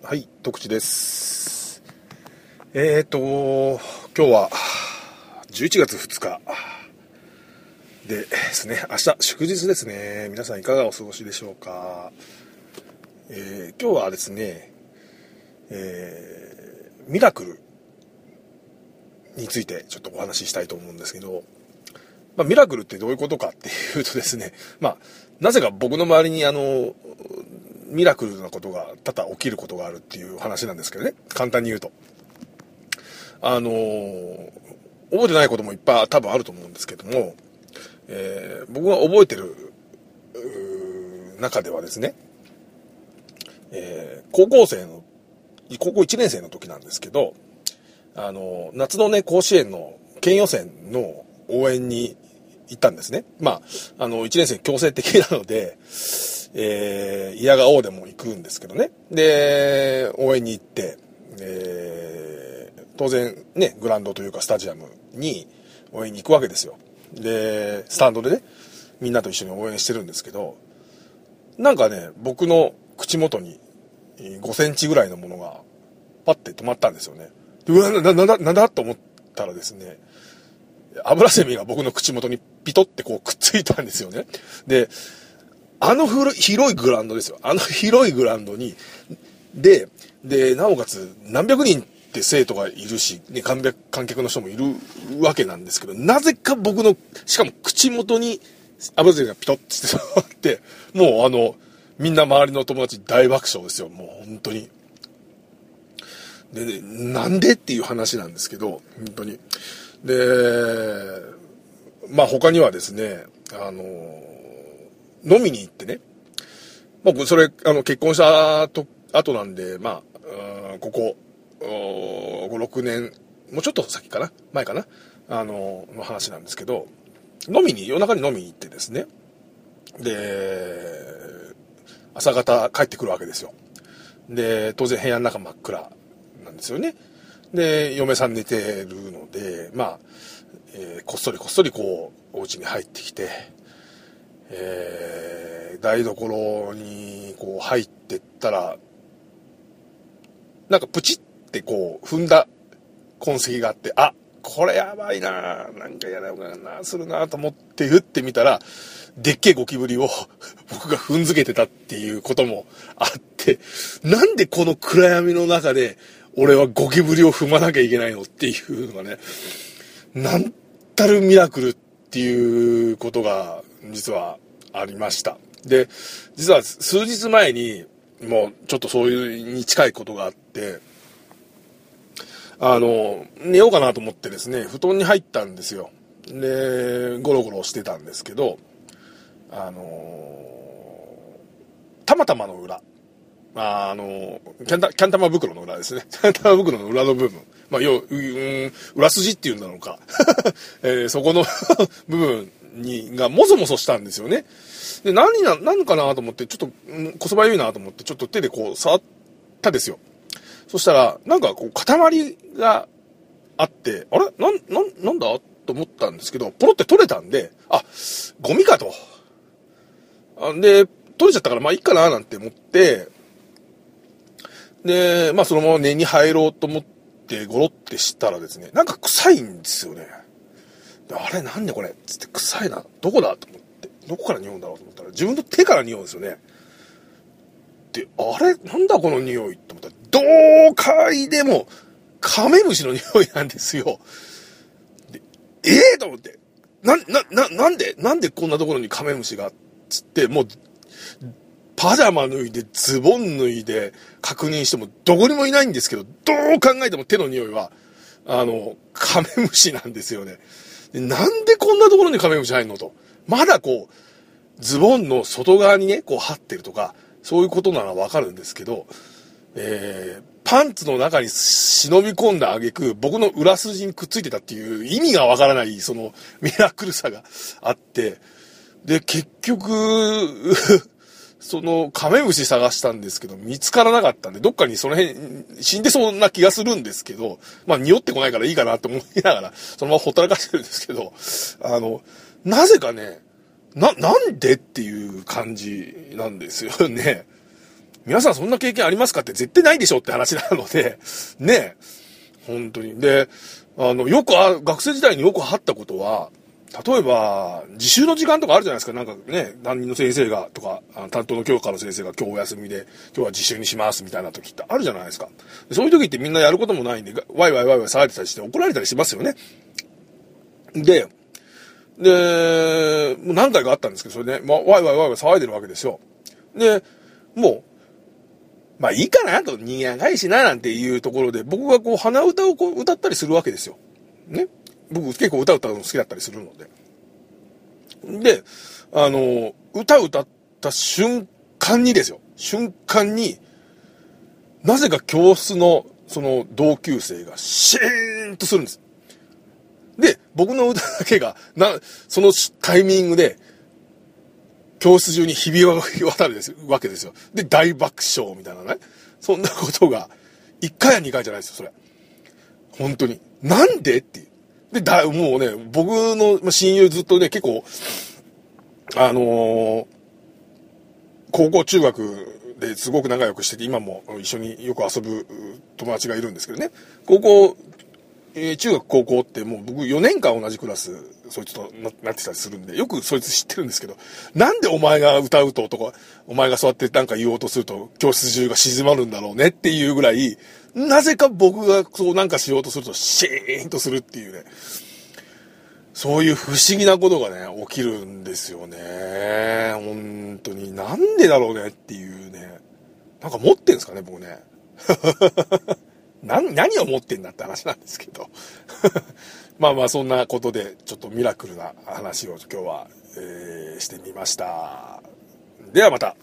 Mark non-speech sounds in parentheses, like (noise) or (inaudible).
はい、徳地です。えーと、今日は11月2日でですね、明日祝日ですね。皆さんいかがお過ごしでしょうか。えー今日はですね、えーミラクルについてちょっとお話ししたいと思うんですけど、まあ、ミラクルってどういうことかっていうとですね、まあ、なぜか僕の周りにあの、ミラクルなことが多々起きることがあるっていう話なんですけどね。簡単に言うと。あのー覚えてないこともいっぱい多分あると思うんですけども、えー僕が覚えてる中ではですね、えー高校生の、高校1年生の時なんですけど、あの夏のね、甲子園の県予選の応援に行ったんですね。まあ、あの、1年生強制的なので、えー、嫌が王でも行くんですけどね。で、応援に行って、えー、当然ね、グランドというかスタジアムに応援に行くわけですよ。で、スタンドでね、みんなと一緒に応援してるんですけど、なんかね、僕の口元に5センチぐらいのものがパッて止まったんですよね。でうわ、な、な、なだ、なんだと思ったらですね、油セミが僕の口元にピトってこうくっついたんですよね。で、あのふる広いグラウンドですよ。あの広いグラウンドに、で、で、なおかつ何百人って生徒がいるし、ね、観客観客の人もいるわけなんですけど、なぜか僕の、しかも口元に油セミがピトって止まって、もうあの、みんな周りの友達大爆笑ですよ。もう本当に。で、ね、なんでっていう話なんですけど、本当に。で、まあ他にはですね、あの、飲みに行ってね、まそれ、あの、結婚したと後なんで、まあ、ここ、5、6年、もうちょっと先かな？前かな？あの、の話なんですけど、飲みに、夜中に飲みに行ってですね、で、朝方帰ってくるわけですよ。で、当然部屋の中真っ暗なんですよね。で、嫁さん寝てるので、まあ、えーこっそりこっそりこう、お家に入ってきて、えー台所にこう入ってったら、なんかプチってこう踏んだ痕跡があって、あ、これやばいななんかやだなするなと思って打ってみたら、でっけえゴキブリを (laughs) 僕が踏んづけてたっていうこともあって、なんでこの暗闇の中で俺はゴキブリを踏まなきゃいけないのっていうのがね、なんたるミラクルっていうことが実はありました。で、実は数日前にもうちょっとそういうに近いことがあって、あの、寝ようかなと思ってですね、布団に入ったんですよ。で、ゴロゴロしてたんですけど、あのたまたまの裏。ああの、キャンタ、キャンタマ袋の裏ですね。(laughs) キャンタマ袋の裏の部分。まあ、要、うん、裏筋っていうんだろうか。(laughs) えーそこの (laughs) 部分に、がもそもそしたんですよね。で、何な、何かなと思って、ちょっと、こそばゆいなと思って、ちょっと手でこう、触ったですよ。そしたら、なんかこう、塊があって、あれ？なん、なん、なんだ？と思ったんですけど、ポロって取れたんで、あ、ゴミかと。で、取れちゃったから、まあいいかななんて思って、で、まあそのまま根に入ろうと思って、ゴロってしたらですね、なんか臭いんですよね。あれなんでこれ？つって臭いな。どこだ？と思って。どこから匂うんだろうと思ったら、自分の手から匂うんですよね。で、あれなんだこの匂いと思ったら、どう嗅いでも、カメムシの匂いなんですよ。で、ええと思って。な、な、な、なんで？なんでこんなところにカメムシが？つって、もう、パジャマ脱いで、ズボン脱いで、確認しても、どこにもいないんですけど、どう考えても手の匂いは、あの、カメムシなんですよね。でなんでこんなところにカメムシ入るのと。まだこう、ズボンの外側にね、こう張ってるとか、そういうことならわかるんですけど、えー、パンツの中に忍び込んだ挙句、僕の裏筋にくっついてたっていう意味がわからない、そのミラクルさがあって、で、結局、そのカメムシ探したんですけど、見つからなかったんで、どっかにその辺死んでそうな気がするんですけど、まあ匂ってこないからいいかなと思いながら、そのままほったらかしてるんですけど、あの、なぜかね、な、なんでっていう感じなんですよね。皆さんそんな経験ありますかって絶対ないでしょって話なので、ね本当に。で、あの、よくあ、学生時代によくあったことは、例えば、自習の時間とかあるじゃないですか。なんかね、担任の先生が、とか、担当の教科の先生が今日お休みで、今日は自習にしますみたいな時ってあるじゃないですか。そういう時ってみんなやることもないんで、ワイワイワイワイ騒いでたりして怒られたりしますよね。で、で、もう何回かあったんですけど、それね、まあ、ワイワイワイワイ騒いでるわけですよ。で、もう、まあいいかなと、人間がいしな、なんていうところで、僕がこう鼻歌をこう歌ったりするわけですよ。ね。僕結構歌歌うの好きだったりするので。で、あの、歌歌った瞬間にですよ。瞬間に、なぜか教室のその同級生がシーンとするんです。で、僕の歌だけが、な、そのタイミングで、教室中に響き渡るですわけですよ。で、大爆笑みたいなね。そんなことが、1回や2回じゃないですよ、それ。本当に。なんでっていう。で、だ、もうね、僕の親友ずっとね、結構、あのー、高校中学ですごく仲良くしてて、今も一緒によく遊ぶ友達がいるんですけどね。高校、えー、中学高校ってもう僕4年間同じクラス、そいつとななってたりするんで、よくそいつ知ってるんですけど、なんでお前が歌うととか、お前がそうやってなんか言おうとすると、教室中が静まるんだろうねっていうぐらい、なぜか僕がそうなんかしようとすると、シーンとするっていうね。そういう不思議なことがね、起きるんですよね。本当に。なんでだろうねっていうね。なんか持ってんすかね、僕ね。(laughs) 何、何を持ってんだって話なんですけど。(laughs) まあまあそんなことで、ちょっとミラクルな話を今日は、えー、してみました。ではまた。